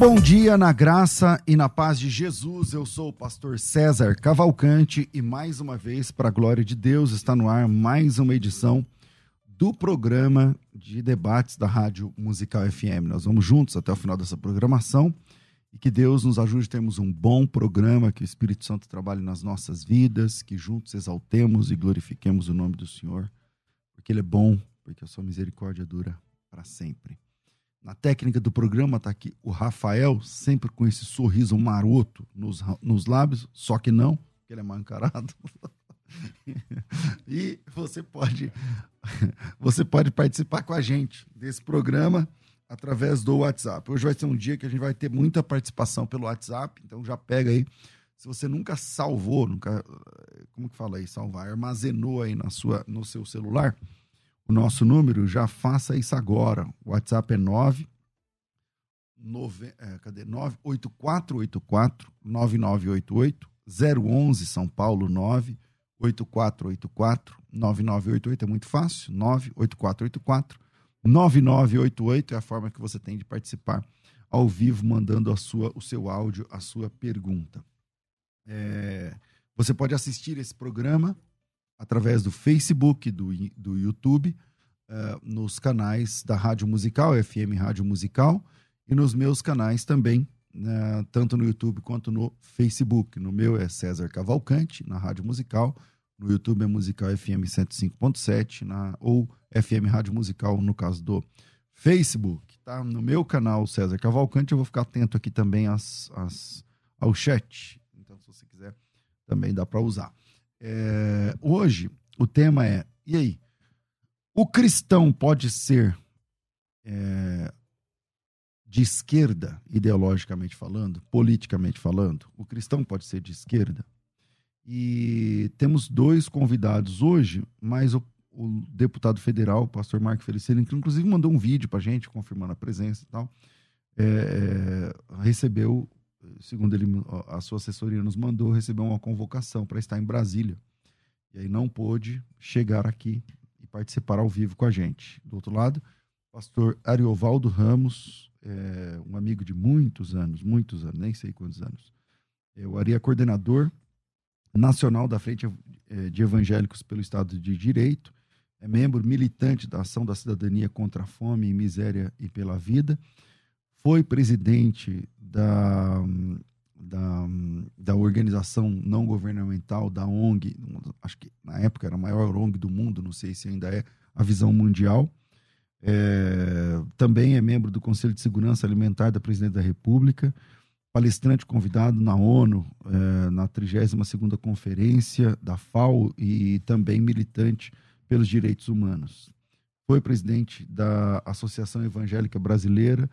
Bom dia na graça e na paz de Jesus. Eu sou o pastor César Cavalcante e mais uma vez, para a glória de Deus, está no ar mais uma edição do programa de debates da Rádio Musical FM. Nós vamos juntos até o final dessa programação e que Deus nos ajude a termos um bom programa, que o Espírito Santo trabalhe nas nossas vidas, que juntos exaltemos e glorifiquemos o nome do Senhor, porque Ele é bom, porque a sua misericórdia dura para sempre. Na técnica do programa está aqui o Rafael, sempre com esse sorriso maroto nos, nos lábios, só que não, porque ele é mal encarado. e você pode, você pode participar com a gente desse programa através do WhatsApp. Hoje vai ser um dia que a gente vai ter muita participação pelo WhatsApp, então já pega aí. Se você nunca salvou, nunca, como que fala aí, salvar, armazenou aí na sua, no seu celular, o nosso número, já faça isso agora. O WhatsApp é 9 9, é, cadê? 98484 9988 011 São Paulo 9 8484 9988 é muito fácil 98484 9988 é a forma que você tem de participar ao vivo mandando a sua o seu áudio a sua pergunta é, você pode assistir esse programa através do Facebook, do, do YouTube, uh, nos canais da Rádio Musical, FM Rádio Musical, e nos meus canais também, uh, tanto no YouTube quanto no Facebook. No meu é César Cavalcante, na Rádio Musical, no YouTube é Musical FM 105.7, na, ou FM Rádio Musical, no caso do Facebook. Tá? No meu canal, César Cavalcante, eu vou ficar atento aqui também às, às, ao chat. Então, se você quiser, também dá para usar. É, hoje o tema é: e aí? O cristão pode ser é, de esquerda, ideologicamente falando, politicamente falando? O cristão pode ser de esquerda? E temos dois convidados hoje, mas o, o deputado federal, o pastor Marco Feliciano, que inclusive mandou um vídeo para gente confirmando a presença e tal, é, é recebeu segundo ele, a sua assessoria nos mandou, receber uma convocação para estar em Brasília. E aí não pôde chegar aqui e participar ao vivo com a gente. Do outro lado, pastor Ariovaldo Ramos, é, um amigo de muitos anos, muitos anos, nem sei quantos anos. O Ari é coordenador nacional da Frente é, de Evangélicos pelo Estado de Direito, é membro militante da Ação da Cidadania contra a Fome e Miséria e pela Vida, foi presidente da, da, da organização não governamental, da ONG, acho que na época era a maior ONG do mundo, não sei se ainda é, a Visão Mundial. É, também é membro do Conselho de Segurança Alimentar da Presidente da República, palestrante convidado na ONU, é, na 32ª Conferência da FAO e também militante pelos direitos humanos. Foi presidente da Associação Evangélica Brasileira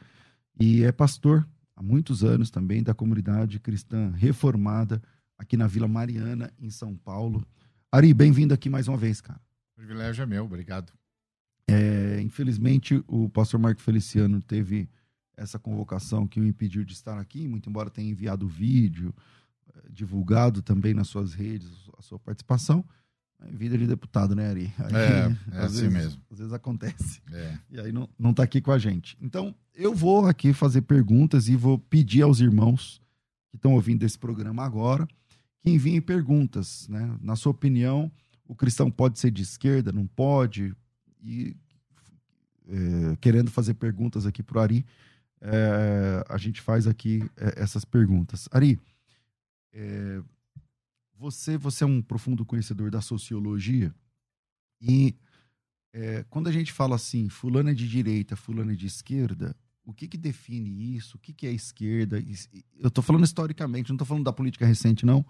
e é pastor há muitos anos também da comunidade cristã reformada aqui na Vila Mariana, em São Paulo. Ari, bem-vindo aqui mais uma vez, cara. O privilégio é meu, obrigado. É, infelizmente, o pastor Marco Feliciano teve essa convocação que o impediu de estar aqui, muito embora tenha enviado o vídeo, eh, divulgado também nas suas redes a sua participação. Vida de deputado, né, Ari? Aí, é, é assim vezes, mesmo. Às vezes acontece. É. E aí não, não tá aqui com a gente. Então, eu vou aqui fazer perguntas e vou pedir aos irmãos que estão ouvindo esse programa agora que enviem perguntas, né? Na sua opinião, o cristão pode ser de esquerda, não pode? E é, querendo fazer perguntas aqui para o Ari, é, a gente faz aqui é, essas perguntas. Ari, é, você, você é um profundo conhecedor da sociologia e É, quando a gente fala assim, fulano é de direita, fulano é de esquerda, o que, que define isso? O que, que é esquerda? Eu estou falando historicamente, não estou falando da política recente, não.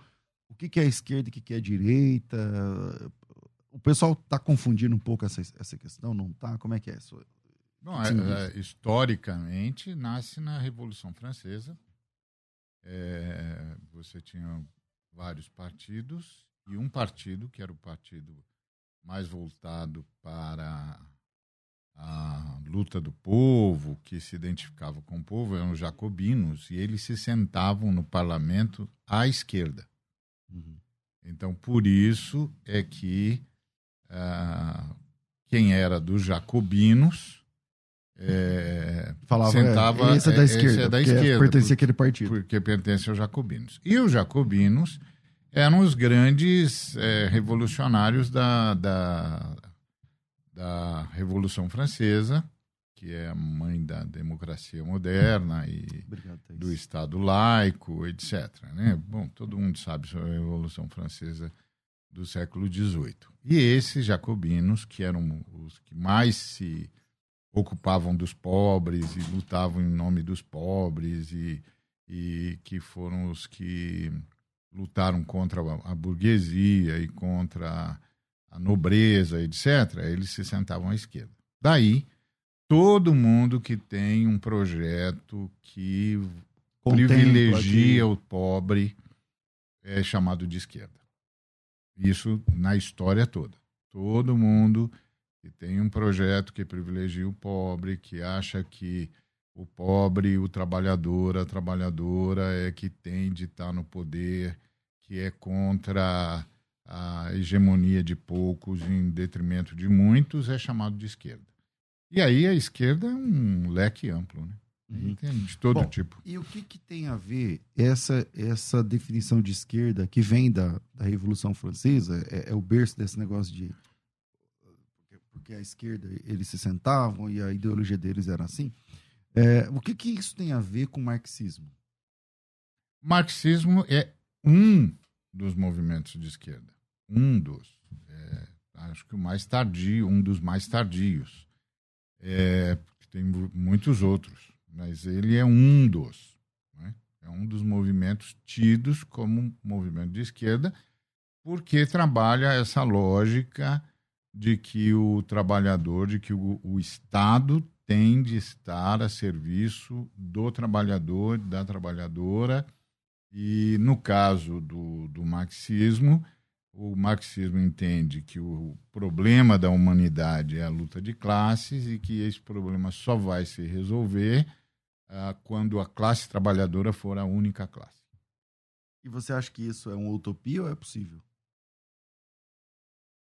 O que, que é esquerda e o que, que é direita? O pessoal está confundindo um pouco essa, essa questão, não está? Como é que é isso? Bom, é, é, historicamente, nasce na Revolução Francesa. É, você tinha vários partidos e um partido, que era o partido mais voltado para a luta do povo, que se identificava com o povo, eram os jacobinos, e eles se sentavam no parlamento à esquerda. Uhum. Então, por isso é que ah, quem era dos jacobinos é, Falava, sentava, é, esse é da esquerda, esse é da esquerda pertencia àquele partido. Porque pertence aos jacobinos. E os jacobinos eram os grandes é, revolucionários da, da, da Revolução Francesa, que é a mãe da democracia moderna e Obrigado, do Estado laico, etc. Né? Bom, todo mundo sabe sobre a Revolução Francesa do século XVIII. E esses jacobinos, que eram os que mais se ocupavam dos pobres e lutavam em nome dos pobres e, e que foram os que lutaram contra a, burguesia e contra a nobreza, etc., eles se sentavam à esquerda. Daí, todo mundo que tem um projeto que Contempla privilegia aqui. o pobre é chamado de esquerda. Isso na história toda. Todo mundo que tem um projeto que privilegia o pobre, que acha que o pobre, o trabalhador, a trabalhadora é que tem de estar no poder, que é contra a hegemonia de poucos em detrimento de muitos, é chamado de esquerda. E aí a esquerda é um leque amplo, né? Uhum. De todo Bom, tipo. E o que, que tem a ver essa, essa definição de esquerda que vem da, da Revolução Francesa? É, é o berço desse negócio de porque a esquerda eles se sentavam e a ideologia deles era assim. É, o que, que isso tem a ver com o marxismo? Marxismo é um dos movimentos de esquerda. Um dos. É, acho que o mais tardio, um dos mais tardios. É, tem muitos outros, mas ele é um dos. Né? É um dos movimentos tidos como movimento de esquerda, porque trabalha essa lógica de que o trabalhador, de que o, o Estado tem de estar a serviço do trabalhador, da trabalhadora, e no caso do, do marxismo, o marxismo entende que o problema da humanidade é a luta de classes e que esse problema só vai se resolver ah, quando a classe trabalhadora for a única classe. E você acha que isso é uma utopia ou é possível?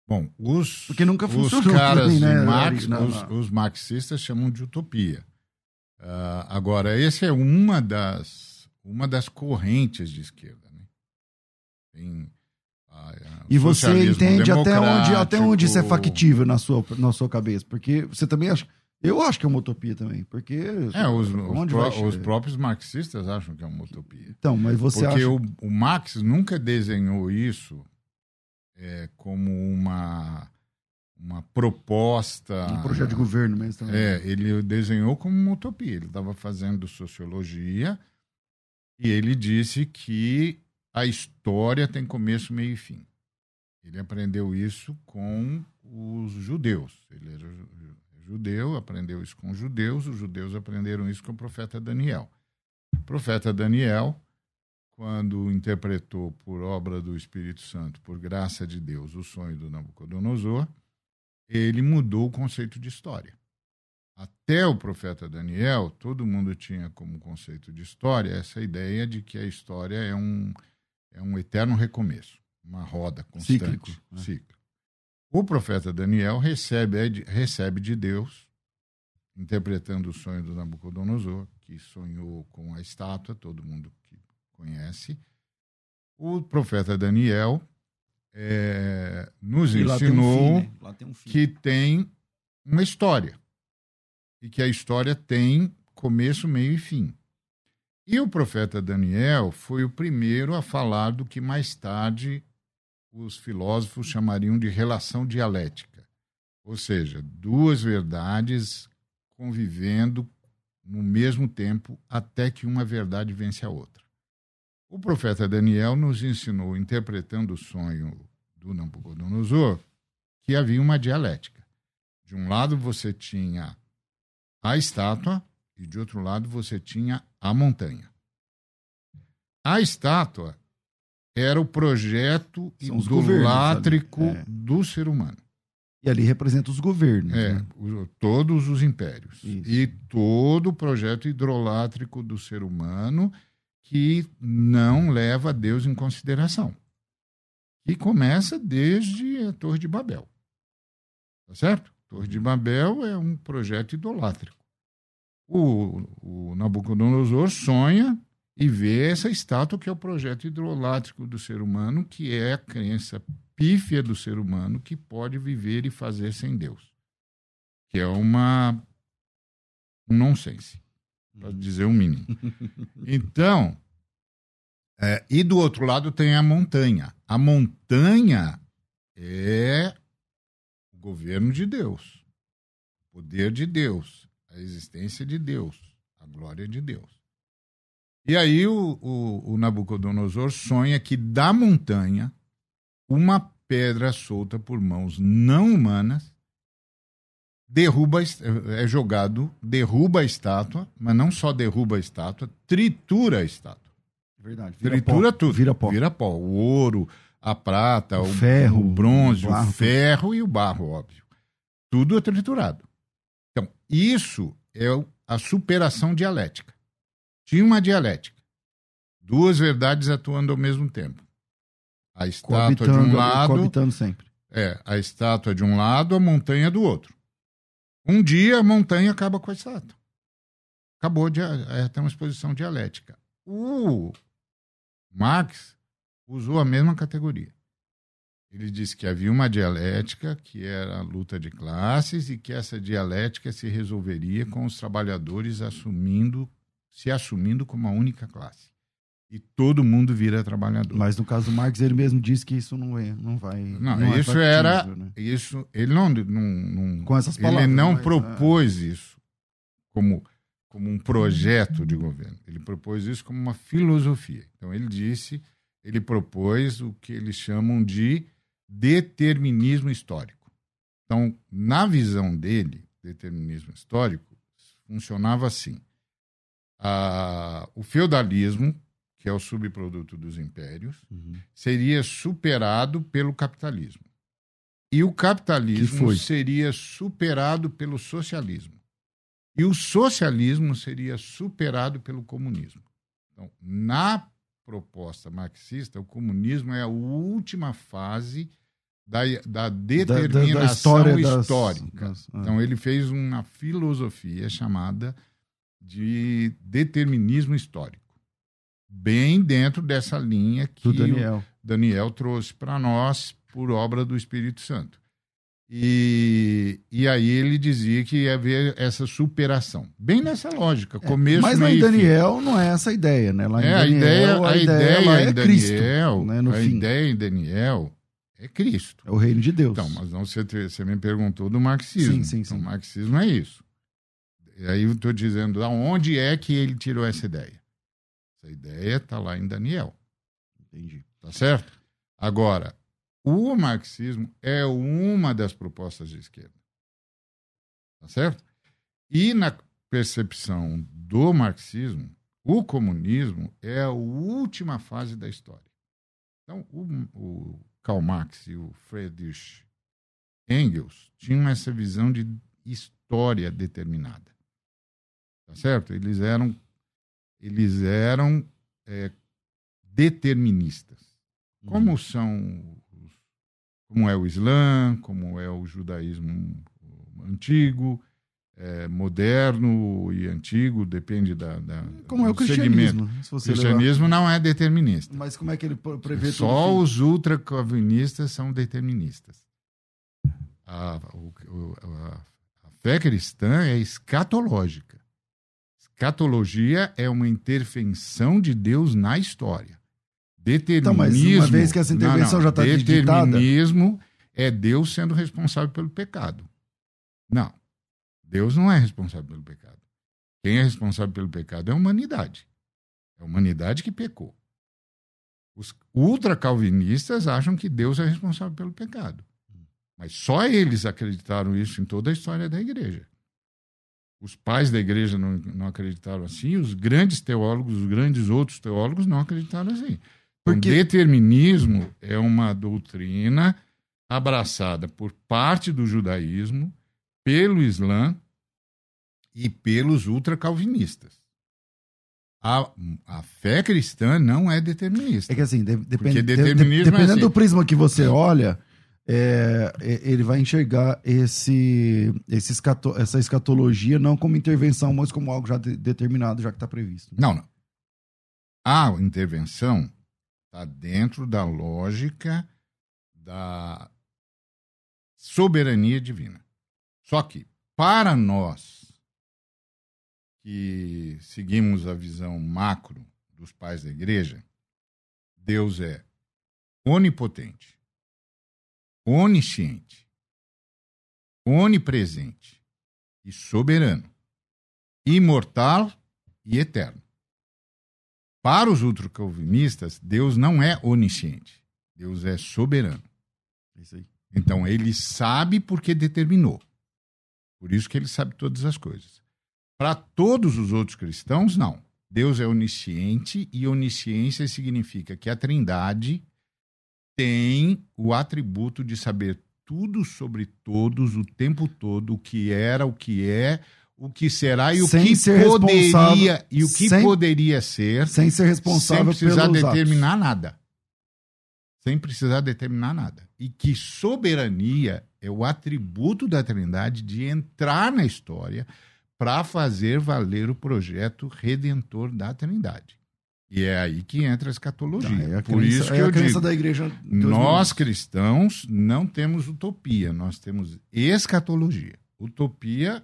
Bom, os, Porque nunca funcionou os caras também, né? Marx, não, os, não. os, marxistas chamam de utopia. Uh, agora, essa é uma das, uma das correntes de esquerda. Né? Tem, e você entende até onde, até onde isso é factível na sua, na sua cabeça? Porque você também acha. Eu acho que é uma utopia também, porque. É, os, os, os, próprios marxistas acham que é uma utopia. Então, mas você porque acha. Porque o, o Marx nunca desenhou isso é, como uma, uma proposta. Um projeto de governo mesmo. Também. É, ele desenhou como uma utopia. Ele estava fazendo sociologia e ele disse que a história tem começo, meio e fim. Ele aprendeu isso com os judeus. Ele era judeu, aprendeu isso com os judeus, os judeus aprenderam isso com o profeta Daniel. O profeta Daniel quando interpretou por obra do Espírito Santo, por graça de Deus, o sonho do Nabucodonosor, ele mudou o conceito de história. Até o profeta Daniel, todo mundo tinha como conceito de história essa ideia de que a história é um, é um eterno recomeço, uma roda constante. Cíclico. Né? Cíclico. O profeta Daniel recebe, recebe de Deus, interpretando o sonho do Nabucodonosor, que sonhou com a estátua, todo mundo conhece, o profeta Daniel é, nos e ensinou tem um né? tem um que tem uma história e que a história tem começo, meio e fim. E o profeta Daniel foi o primeiro a falar do que mais tarde os filósofos chamariam de relação dialética. Ou seja, duas verdades convivendo no mesmo tempo até que uma verdade vence a outra. O profeta Daniel nos ensinou, interpretando o sonho do Nabucodonosor, que havia uma dialética. De um lado você tinha a estátua e de outro lado você tinha a montanha. A estátua era o projeto idolátrico é. do ser humano. E ali representa os governos. É, né? todos os impérios. Isso. E todo o projeto hidrolátrico do ser humano que não leva Deus em consideração. E começa desde a Torre de Babel. Tá certo? A Torre de Babel é um projeto idolátrico. O, o Nabucodonosor sonha e vê essa estátua que é o projeto hidrolátrico do ser humano, que é a crença pífia do ser humano que pode viver e fazer sem Deus. Que é uma um nonsense, para dizer o mínimo. Então, é, e do outro lado tem a montanha. A montanha é o governo de Deus, o poder de Deus, a existência de Deus, a glória de Deus. E aí o, o, o Nabucodonosor sonha que da montanha uma pedra solta por mãos não humanas derruba é jogado, derruba a estátua, mas não só derruba a estátua, tritura a estátua. Verdade. Vira tritura pó. tudo. Vira pó. Vira pó. O ouro, a prata, o, o ferro, o bronze, o, barro, o ferro e o barro, óbvio. Tudo é triturado. Então, isso é a superação dialética. Tinha uma dialética. Duas verdades atuando ao mesmo tempo. A estátua de um lado. Coabitando sempre. É, a estátua de um lado, a montanha do outro. Um dia a montanha acaba com a estátua. Acabou de é, uma exposição dialética. O Marx usou a mesma categoria. Ele disse que havia uma dialética, que era a luta de classes, e que essa dialética se resolveria com os trabalhadores assumindo, se assumindo como uma única classe e todo mundo vira trabalhador. Mas no caso do Marx, ele mesmo disse que isso não, é, não vai. Não, não é isso é era. Né? Isso, ele não, não, não. Com essas palavras. Ele não mas, propôs é... isso como, como um projeto de governo. Ele propôs isso como uma filosofia. Então ele disse, ele propôs o que eles chamam de determinismo histórico. Então, na visão dele, determinismo histórico funcionava assim. Ah, o feudalismo que é o subproduto dos impérios, uhum. seria superado pelo capitalismo. E o capitalismo seria superado pelo socialismo. E o socialismo seria superado pelo comunismo. Então, na proposta marxista, o comunismo é a última fase da, da determinação da, da história histórica. Das, das, então, ele fez uma filosofia chamada de determinismo histórico bem dentro dessa linha que Daniel. Daniel trouxe para nós por obra do Espírito Santo. E, e aí ele dizia que ia haver essa superação. Bem nessa lógica, é, começo, Mas lá em Daniel não é essa a ideia, né? Lá em é, Daniel, a ideia, a, ideia, ideia é em Cristo, Daniel, né, a fim. ideia em Daniel é Cristo. É o reino de Deus. Então, mas não, você, você me perguntou do marxismo. Sim, sim, então, sim. O marxismo é isso. E aí eu estou dizendo, aonde é que ele tirou essa ideia? Essa ideia está lá em Daniel. Entendi. Tá certo? Agora, o marxismo é uma das propostas de esquerda. Tá certo? E na percepção do marxismo, o comunismo é a última fase da história. Então, o, o Karl Marx e o Friedrich Engels tinham essa visão de história determinada. Tá certo? Eles eram eles eram é, deterministas. Como uhum. são, como é o Islã, como é o judaísmo antigo, é, moderno e antigo, depende da, da como é o cristianismo. o cristianismo levar... não é determinista. Mas como é que ele prevê Só os ultracalvinistas são deterministas. A, a, a fé cristã é escatológica. Escatologia é uma intervenção de Deus na história. Determinismo. Então, mas uma vez que essa intervenção não, não, já está Determinismo é Deus sendo responsável pelo pecado. Não. Deus não é responsável pelo pecado. Quem é responsável pelo pecado é a humanidade. É a humanidade que pecou. Os ultracalvinistas acham que Deus é responsável pelo pecado. Mas só eles acreditaram isso em toda a história da igreja. Os pais da igreja não, não acreditaram assim, os grandes teólogos, os grandes outros teólogos não acreditaram assim. Porque... O determinismo é uma doutrina abraçada por parte do judaísmo, pelo Islã e pelos ultracalvinistas. A, a fé cristã não é determinista. É que assim, de, de, de, dependendo é assim. do prisma que você olha, é, é, ele vai enxergar esse, esse escato, essa escatologia não como intervenção, mas como algo já de, determinado, já que está previsto. Não, não. A intervenção está dentro da lógica da soberania divina. Só que, para nós que seguimos a visão macro dos pais da igreja, Deus é onipotente, onisciente, onipresente e soberano, imortal e eterno. Para os ultracalvinistas, Deus não é onisciente, Deus é soberano. Aí. Então ele sabe porque determinou. Por isso que ele sabe todas as coisas. Para todos os outros cristãos, não. Deus é onisciente e onisciência significa que a Trindade tem o atributo de saber tudo sobre todos o tempo todo, o que era, o que é, o que será e o sem que poderia e o que sem, poderia ser, sem ser responsável sem precisar determinar atos. nada. Sem precisar determinar nada. E que soberania é o atributo da Trindade de entrar na história para fazer valer o projeto redentor da Trindade. E é aí que entra a escatologia. Tá, é a Por crença, isso que é eu digo, da igreja nós cristãos não temos utopia, nós temos escatologia. Utopia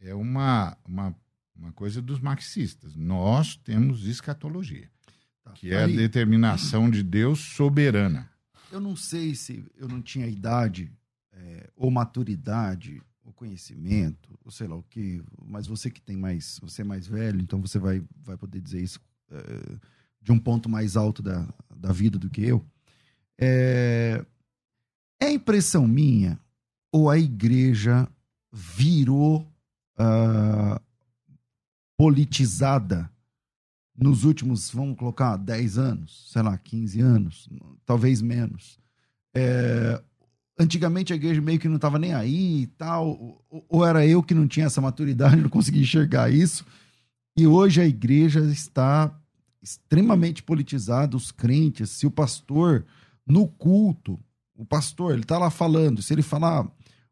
é uma, uma, uma coisa dos marxistas. Nós temos escatologia, tá, que é aí, a determinação de Deus soberana. Eu não sei se eu não tinha idade é, ou maturidade ou conhecimento, ou sei lá o que, mas você que tem mais, você é mais velho, então você vai, vai poder dizer isso de um ponto mais alto da, da vida do que eu. É, é impressão minha ou a igreja virou uh, politizada nos últimos, vamos colocar, 10 anos, sei lá, 15 anos, talvez menos. É, antigamente a igreja meio que não estava nem aí e tal, ou, ou, era eu que não tinha essa maturidade, não conseguia enxergar isso. E hoje a igreja está extremamente politizada, os crentes, se o pastor no culto, o pastor, ele está lá falando, se ele falar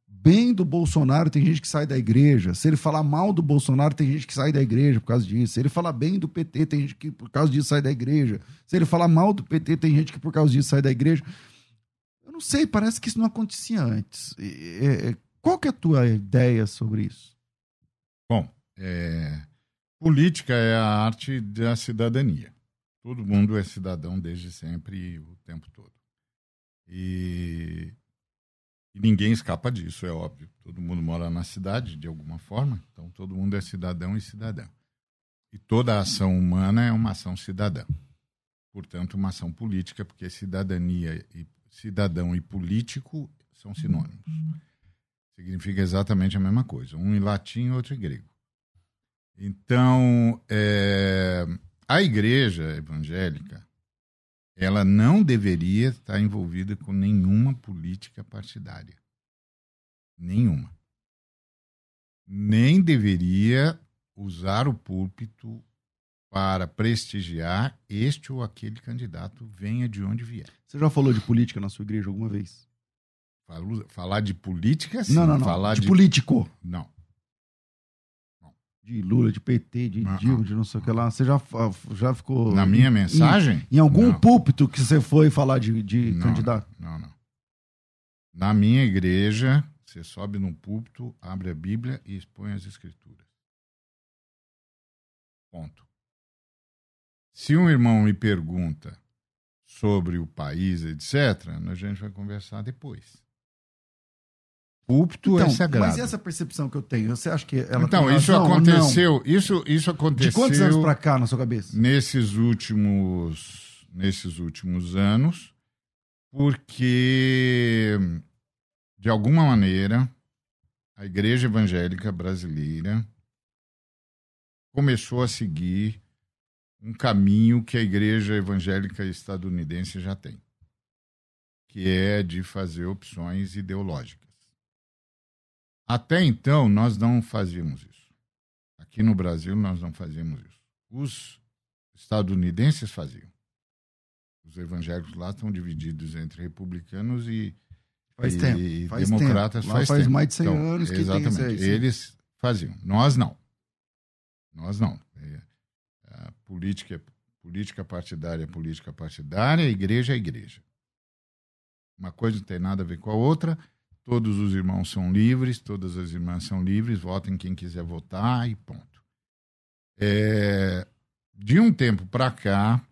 bem do Bolsonaro, tem gente que sai da igreja. Se ele falar mal do Bolsonaro, tem gente que sai da igreja por causa disso. Se ele falar bem do PT, tem gente que por causa disso sai da igreja. Se ele falar mal do PT, tem gente que por causa disso sai da igreja. Eu não sei, parece que isso não acontecia antes. Qual que é a tua ideia sobre isso? Bom, é... política é a arte da cidadania. Todo mundo é cidadão desde sempre, o tempo todo. E e ninguém escapa disso, é óbvio. Todo mundo mora na cidade de alguma forma, então todo mundo é cidadão e cidadã. E toda ação humana é uma ação cidadã. Portanto, uma ação política, porque cidadania e cidadão e político são sinônimos. Significa exatamente a mesma coisa, um em latim e outro em grego. Então, é, a igreja evangélica ela não deveria estar envolvida com nenhuma política partidária. Nenhuma. Nem deveria usar o púlpito para prestigiar este ou aquele candidato, venha de onde vier. Você já falou de política na sua igreja alguma vez? Falar de política, sim. Não, não, não. Falar de, de político. Não de Lula, de PT, de ah, Dilma, de não sei o que lá. Você já, já ficou. Na minha mensagem? Em, em algum não. púlpito que você foi falar de, de não, candidato? Não, não. Na minha igreja, você sobe num púlpito, abre a Bíblia e expõe as Escrituras. Ponto. Se um irmão me pergunta sobre o país, etc., a gente vai conversar depois. Púlpito Então, é sagrado. mas e essa percepção que eu tenho? Você acha que ela então, isso razão aconteceu, isso, isso aconteceu De quantos anos pra cá na sua cabeça? nesses últimos, nesses últimos anos, porque, de alguma maneira, a igreja evangélica brasileira começou a seguir um caminho que a igreja evangélica estadunidense já tem, que é de fazer opções ideológicas. Até então, nós não fazíamos isso. Aqui no Brasil, nós não fazíamos isso. Os estadunidenses faziam. Os evangélicos lá estão divididos entre republicanos e, Faz e tempo. Faz democratas tempo. Faz, faz tempo. mais de 100 Então, anos que tem exatamente. isso aí, sim. Eles faziam. Nós não. Nós não. É, A política, política partidária é política partidária, a igreja é igreja. Uma coisa não tem nada a ver com a outra. Todos os irmãos são livres, todas as irmãs são livres, votem quem quiser votar e ponto. É, de um tempo para cá,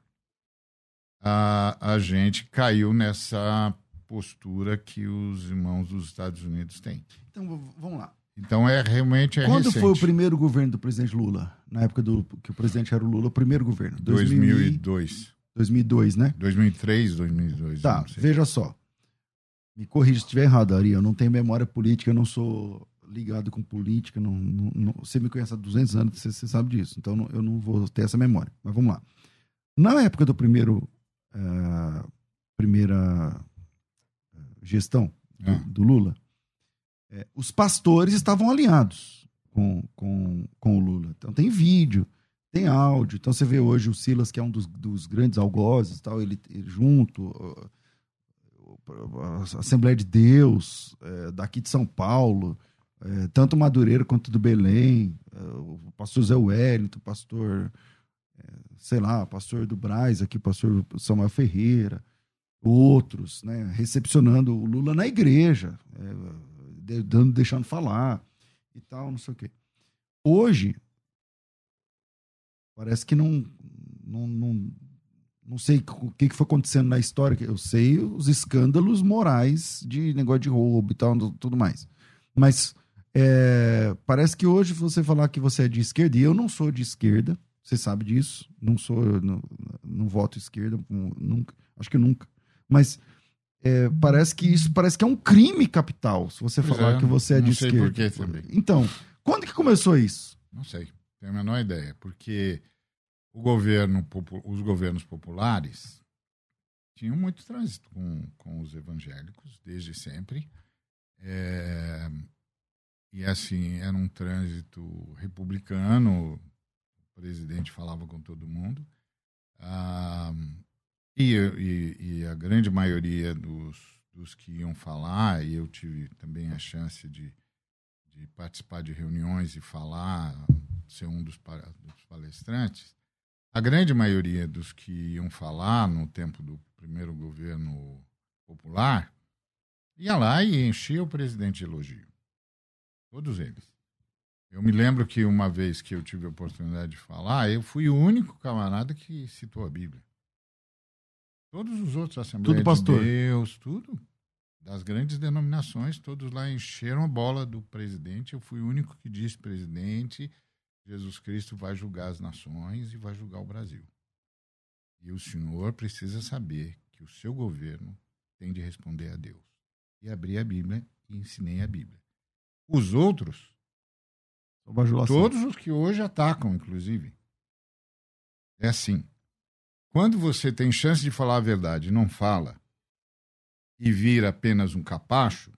a, a gente caiu nessa postura que os irmãos dos Estados Unidos têm. Então, vamos lá. Então é realmente é Quando recente. foi o primeiro governo do presidente Lula? Na época do que o presidente era o Lula, o primeiro governo. 2000 e- 2002, 2002, né? 2003, 2002. Tá, veja só. Me corrija se estiver errado, Ari. Eu não tenho memória política, eu não sou ligado com política. Não, não- não- você me conhece há 200 anos, você, você sabe disso. Então não- eu não vou ter essa memória. Mas vamos lá. Na época do primeiro. eh, primeira eh, gestão do, Ah. do Lula, eh, os pastores estavam alinhados com, com, com o Lula. Então tem vídeo, tem áudio. Então você vê hoje o Silas, que é um dos, dos grandes algozes, tal, ele, ele junto. Assembleia de Deus, eh, daqui de São Paulo, eh, tanto Madureira quanto do Belém, eh, o pastor Zé Wellington, o pastor, eh, sei lá, pastor do Braz aqui, o pastor Samuel Ferreira, outros, né, recepcionando o Lula na igreja, eh, de- dando, deixando falar e tal, não sei o quê. Hoje, parece que não, não, não, não sei o que que foi acontecendo na história, que eu sei os escândalos morais de negócio de roubo e tal, tudo mais. Mas é, parece que hoje você falar que você é de esquerda, e eu não sou de esquerda, você sabe disso, não sou, não, não voto esquerda, nunca, acho que nunca. Mas é, parece que isso parece que é um crime capital, se você Pois falar é, que você é não de sei esquerda. por quê também. Então, quando que começou isso? Não sei, tenho a menor ideia, porque governo, os governos populares tinham muito trânsito com, com os evangélicos desde sempre. É, e assim, era um trânsito republicano, o presidente falava com todo mundo. Ah, e, e- e a grande maioria dos, dos que iam falar, e eu tive também a chance de, de participar de reuniões e falar, ser um dos, dos palestrantes, a grande maioria dos que iam falar no tempo do primeiro governo popular ia lá e enchia o presidente de elogio. Todos eles. Eu me lembro que uma vez que eu tive a oportunidade de falar, eu fui o único camarada que citou a Bíblia. Todos os outros, Assembleia Tudo pastor. de Deus, tudo, das grandes denominações, todos lá encheram a bola do presidente. Eu fui o único que disse, presidente, Jesus Cristo vai julgar as nações e vai julgar o Brasil. E o senhor precisa saber que o seu governo tem de responder a Deus. E abri a Bíblia e ensinei a Bíblia. Os outros, todos os que hoje atacam, inclusive, é assim. Quando você tem chance de falar a verdade e não fala, e vira apenas um capacho,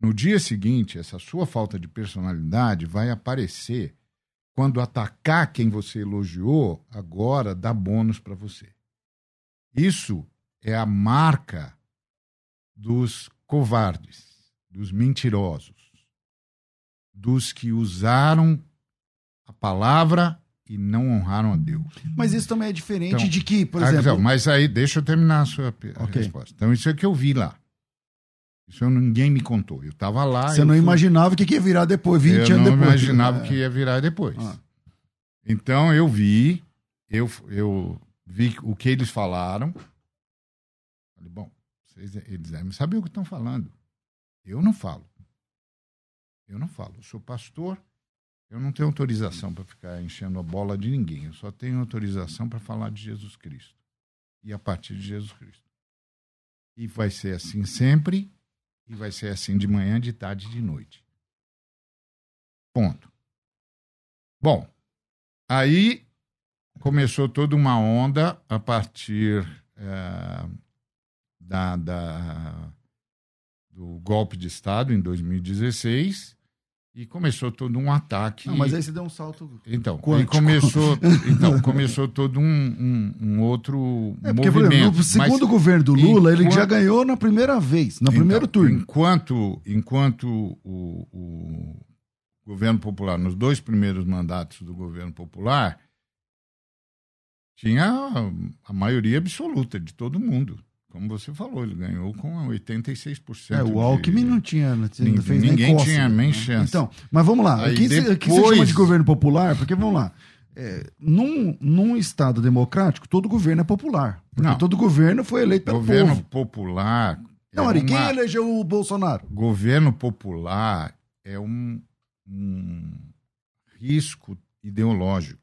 no dia seguinte, essa sua falta de personalidade vai aparecer quando atacar quem você elogiou, agora dá bônus para você. Isso é a marca dos covardes, dos mentirosos, dos que usaram a palavra e não honraram a Deus. Mas isso também é diferente Então, de que, por exemplo. mas aí, deixa eu terminar a sua pe- a Ok. resposta. Então, isso é que eu vi lá. Isso eu- ninguém me contou. Eu estava lá. Você eu não fui- imaginava o que que ia virar depois, 20 eu anos não depois. imaginava É. que ia virar depois. Ah. Então eu vi, eu, eu vi o que eles falaram. Falei, bom, vocês, eles devem saber o que estão falando. Eu não falo. Eu não falo. Eu sou pastor, eu não tenho autorização para ficar enchendo a bola de ninguém. Eu só tenho autorização para falar de Jesus Cristo. E a partir de Jesus Cristo. E vai ser assim sempre, e vai ser assim de manhã, de tarde e de noite. Ponto. Bom, aí começou toda uma onda a partir é, da, da, do golpe de Estado em 2016 e começou todo um ataque. Não, mas aí você deu um salto. Então, começou, então começou todo um, um, um outro É porque, por movimento. exemplo, no segundo Mas governo do Lula, ele enquanto- já ganhou na primeira vez, no Então, primeiro turno. Enquanto, enquanto o, o governo popular, nos dois primeiros mandatos do governo popular, tinha a, a maioria absoluta de todo mundo. Como você falou, ele ganhou com 86%. É, o Alckmin de- não tinha, não tinha- Ninguém- fez nem ninguém tinha nem né? chance. Então, mas vamos lá. Aí Aqui aqui se depois- chama de governo popular, porque vamos lá. É, num, num Estado democrático, todo governo é popular. Não. todo governo foi eleito pelo governo povo. popular. Não, é Ari, quem uma- elegeu o Bolsonaro? Governo popular é um, um risco ideológico.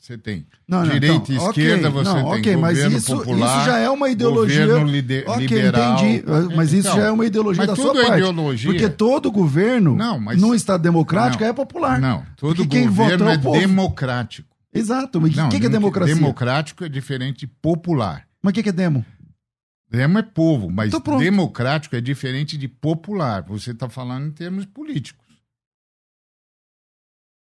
Você tem Não, não, direita então, e esquerda, ok, você não, tem ok, mas governo isso, popular, isso já é uma ideologia. governo lide- Ok, liberal. entendi. Mas isso Então, já é uma ideologia mas da sua é parte. ideologia. Porque todo governo, Não, mas- num Estado democrático, é popular. Não, todo Porque quem governo é é democrático. Exato. Mas o que, que é democracia? Democrático é diferente de popular. Mas o que, que é demo? Demo é povo, mas Então democrático é diferente de popular. Você está falando em termos políticos.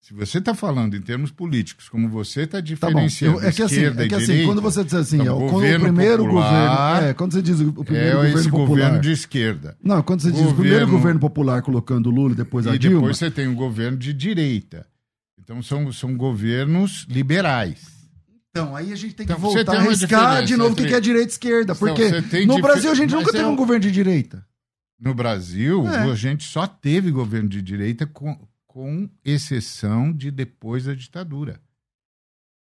Se você está falando em termos políticos, como você está Tá diferenciando Eu- é que assim, é que e assim, direita, quando você diz assim, Então, é, o- quando o governo primeiro popular governo. É, quando você diz o o primeiro é governo esse popular. governo de esquerda. Não, quando você diz o Governo- primeiro governo popular colocando o Lula e depois a e Dilma. depois você tem um governo de direita. Então são, são governos liberais. Então, aí a gente tem que Então, voltar a arriscar de novo o que entre- que é direita e esquerda. Então, Porque tem no Brasil a gente nunca é teve um- um governo de direita. No Brasil, É. a gente só teve governo de direita com, com exceção de depois da ditadura.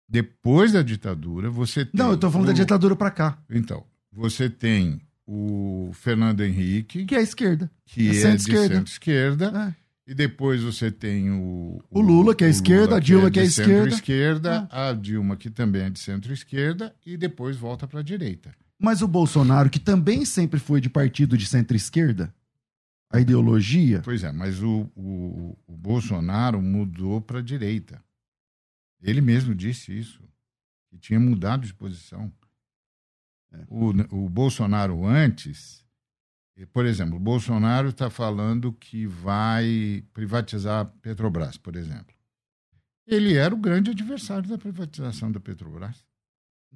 Depois da ditadura, você tem. Não, eu tô falando o- da ditadura pra cá, Então, você tem o Fernando Henrique, que é a esquerda. que é é, de centro-esquerda. centro-esquerda, É. e depois você tem o. O Lula, que é a esquerda, a Dilma, que é a de esquerda. É. centro-esquerda, a Dilma, que também é de centro-esquerda, e depois volta para a direita. Mas o Bolsonaro, que também sempre foi de partido de centro-esquerda, a ideologia. Pois é, mas o, o, o Bolsonaro mudou para a direita. Ele mesmo disse isso, que tinha mudado de posição. É. O, o Bolsonaro antes, por exemplo, o Bolsonaro está falando que vai privatizar a Petrobras, por exemplo. Ele era o grande adversário da privatização da Petrobras.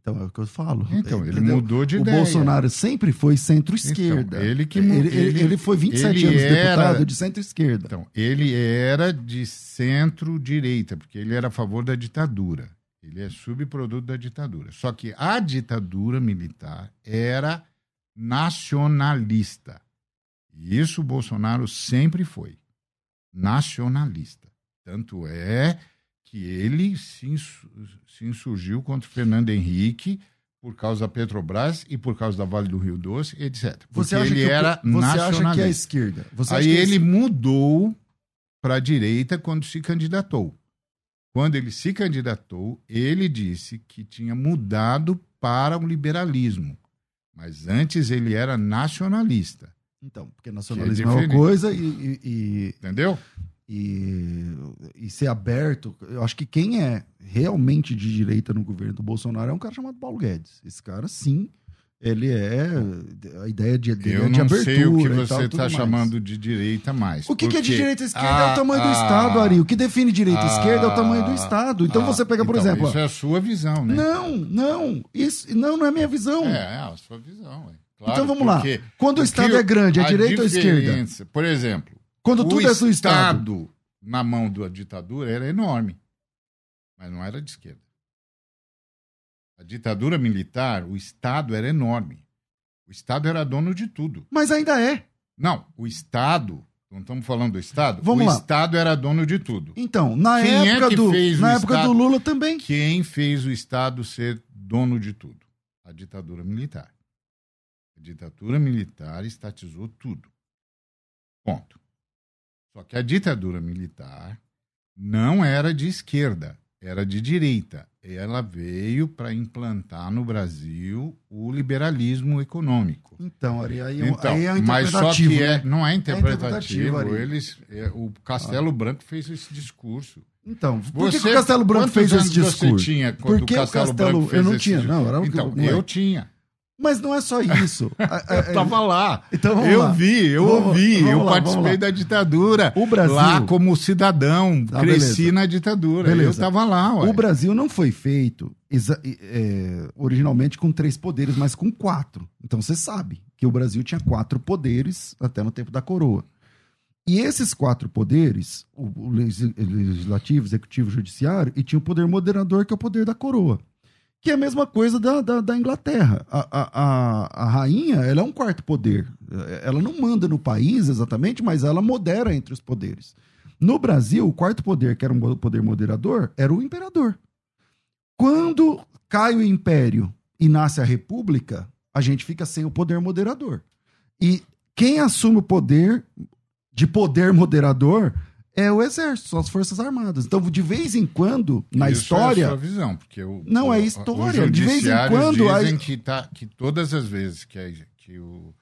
Então, é o que eu falo. Então, ele Entendeu? mudou de O ideia. Bolsonaro sempre foi centro-esquerda. Então, ele que ele, ele- ele foi 27 ele anos era- deputado de centro-esquerda. Então, ele era de centro-direita, porque ele era a favor da ditadura. Ele é subproduto da ditadura. Só que a ditadura militar era nacionalista. E isso o Bolsonaro sempre foi. Nacionalista. Tanto é que ele se, insu- se insurgiu contra o Fernando Henrique por causa da Petrobras e por causa da Vale do Rio Doce, etc. Porque Você acha ele que o- era você acha que é a esquerda? Você Aí é ele es- mudou para a direita quando se candidatou. Quando ele se candidatou, ele disse que tinha mudado para o liberalismo. Mas antes ele era nacionalista. Então, porque nacionalismo é, uma diferente. coisa e, e, Entendeu? E, e ser aberto. Eu acho que quem é realmente de direita no governo do Bolsonaro é um cara chamado Paulo Guedes. Esse cara, sim, ele é. A ideia de, dele Eu é de não abertura. sei o que você está chamando de direita mais. O que, que é de direita e esquerda a- é o tamanho do a- Estado, Ari. O que define direita e a- esquerda é o tamanho do Estado. Então a- você pega, por então, exemplo. Isso é a sua visão, né? Não, não. Isso não, não é minha visão. É, é a sua visão. ué. Claro, então vamos lá. Quando o Estado é grande, é a direita ou esquerda? Por exemplo, Quando o tudo é do Estado. Estado na mão da ditadura era enorme, mas não era de esquerda. A ditadura militar, o Estado era enorme. O Estado era dono de tudo. Mas ainda é. Não, o Estado, não estamos falando do Estado, Vamos o lá. É. Estado era dono de tudo. Então, na Quem é época, que do, na época Estado? do Lula também. Quem fez o Estado ser dono de tudo? A ditadura militar. A ditadura militar estatizou tudo. Ponto. Só que a ditadura militar não era de esquerda, era de direita. Ela veio para implantar no Brasil o liberalismo econômico. Então, Ari, aí, Então, aí é mas só que interpretativo, é, né? não é interpretativo, interpretativo. Ari. eles, é, o Castelo Branco fez esse discurso. Então, por que que, Você- o Castelo Branco fez esse discurso? Você tinha Por quando que o Castelo, Branco fez eu não esse tinha, discurso? não, era um- Então, é. eu tinha. Mas não é só isso. Eu tava lá. Então, eu lá. vi, eu Vamos- ouvi, vamos eu lá, participei da ditadura. O Brasil- Lá como cidadão, Tá, cresci beleza. na ditadura. Beleza. Eu tava lá, ué. O Brasil não foi feito é, originalmente com três poderes, mas com quatro. Então você sabe que o Brasil tinha quatro poderes até no tempo da coroa. E esses quatro poderes, o, o legis- legislativo, executivo, judiciário, e tinha o poder moderador, que é o poder da coroa. Que é a mesma coisa da, da, da Inglaterra. A, a, a, rainha, ela é um quarto poder. Ela não manda no país exatamente, mas ela modera entre os poderes. No Brasil, o quarto poder, que era um poder moderador, era o imperador. Quando cai o império e nasce a república, a gente fica sem o poder moderador. E quem assume o poder de poder moderador é o exército, são as forças armadas. Então, de vez em quando, na Isso história, É a sua visão, porque o, Não, é história. De vez em quando, dizem aí- que, tá, que todas as vezes que, a, que, o,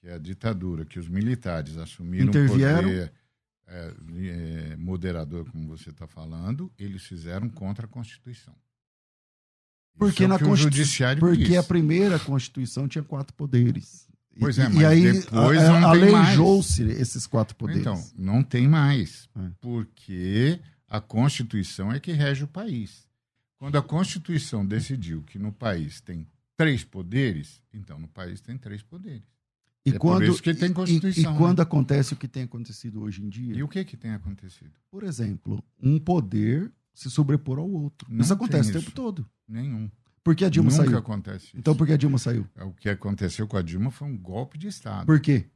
que a ditadura, que os militares assumiram o Intervieram. poder é, é, moderador, como você está falando, eles fizeram contra a Constituição. Isso porque é na que o Constitu- judiciário porque a primeira Constituição tinha quatro poderes. E- Pois é, e, mas aí depois a- não tem mais. aleijou-se esses quatro poderes. Então, não tem mais, É. porque a Constituição é que rege o país. Quando a Constituição decidiu que no país tem três poderes, então no país tem três poderes. e é por quando, isso que tem e- Constituição, E, né? quando acontece o que tem acontecido hoje em dia, E o que que tem acontecido? por exemplo, um poder se sobrepor ao outro. Não isso acontece o tempo todo. Nenhum. Por que a Dilma Nunca saiu? acontece isso. Então por que a Dilma saiu? O que aconteceu com a Dilma foi um golpe de Estado. Por quê?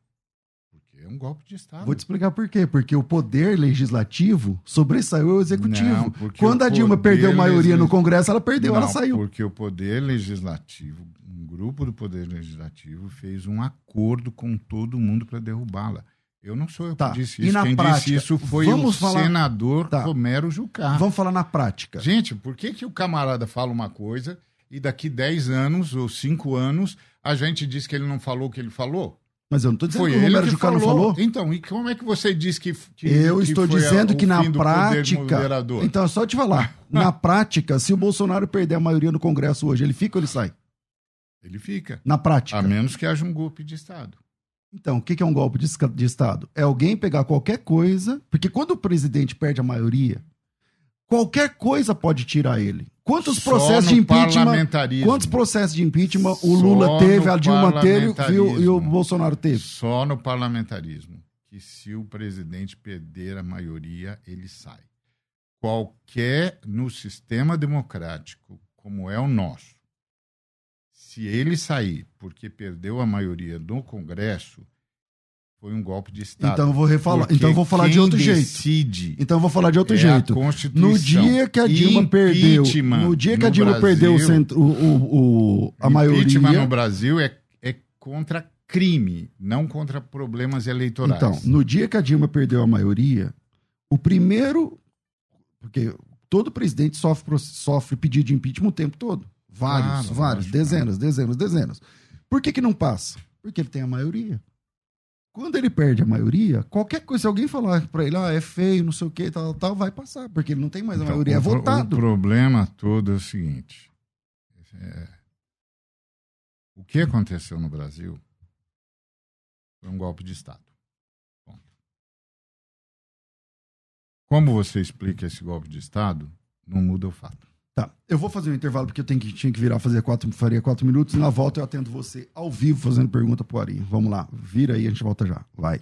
Porque é um golpe de Estado. Vou te explicar por quê. Porque o poder legislativo sobressaiu ao executivo. Não, Quando a Dilma perdeu maioria no Congresso, ela perdeu, ela Não, saiu. Porque o Poder Legislativo, um grupo do Poder Legislativo, fez um acordo com todo mundo para derrubá-la. Eu não sou eu Tá, que disse e isso. na Quem prática, disse isso foi o falar- senador Tá. Romero Jucá. Vamos falar na prática. Gente, por que, que o camarada fala uma coisa e daqui 10 anos ou 5 anos a gente diz que ele não falou o que ele falou? Mas eu não estou dizendo Foi que o Romero que Jucá não falou. falou. Então, e como é que você diz que. que Eu que estou a- dizendo o que na prática. Então é só te falar. na prática, se o Bolsonaro perder a maioria no Congresso hoje, ele fica ou ele sai? Ele fica. Na prática. A menos que haja um golpe de Estado. Então, o que é um golpe de de Estado? É alguém pegar qualquer coisa, porque quando o presidente perde a maioria, qualquer coisa pode tirar ele. Quantos processos de impeachment? Quantos processos de impeachment o Só Lula teve, a Dilma teve viu, e o. Bolsonaro teve? Só no parlamentarismo. Que se o presidente perder a maioria, ele sai. Qualquer, no sistema democrático, como é o nosso, se ele sair porque perdeu a maioria no Congresso, foi um golpe de Estado. Então eu vou refalar. Então vou falar de outro jeito. Então eu vou falar de outro é jeito. No dia que a Dilma perdeu, no dia que a Dilma Brasil, perdeu o centro, o, o- a Impeachment maioria. no Brasil é, é contra crime, não contra problemas eleitorais. Então, no dia que a Dilma perdeu a maioria, o primeiro. Porque todo presidente sofre, sofre pedido de impeachment o tempo todo. Vários, Claro, vários, lógico. dezenas, dezenas, dezenas. Por que, que não passa? Porque ele tem a maioria. Quando ele perde a maioria, qualquer coisa, se alguém falar pra ele, ah, é feio, não sei o que, tal, tal, vai passar, porque ele não tem mais a Então, maioria, é votado. O problema todo é o seguinte: é, o que aconteceu no Brasil foi um golpe de Estado. Ponto. Como você explica esse golpe de Estado, não muda o fato. Tá, eu vou fazer um intervalo porque eu tenho que, tinha que virar fazer quatro, faria quatro minutos. Na volta eu atendo você ao vivo fazendo pergunta pro Ari. Vamos lá, vira aí, a gente volta já. Vai.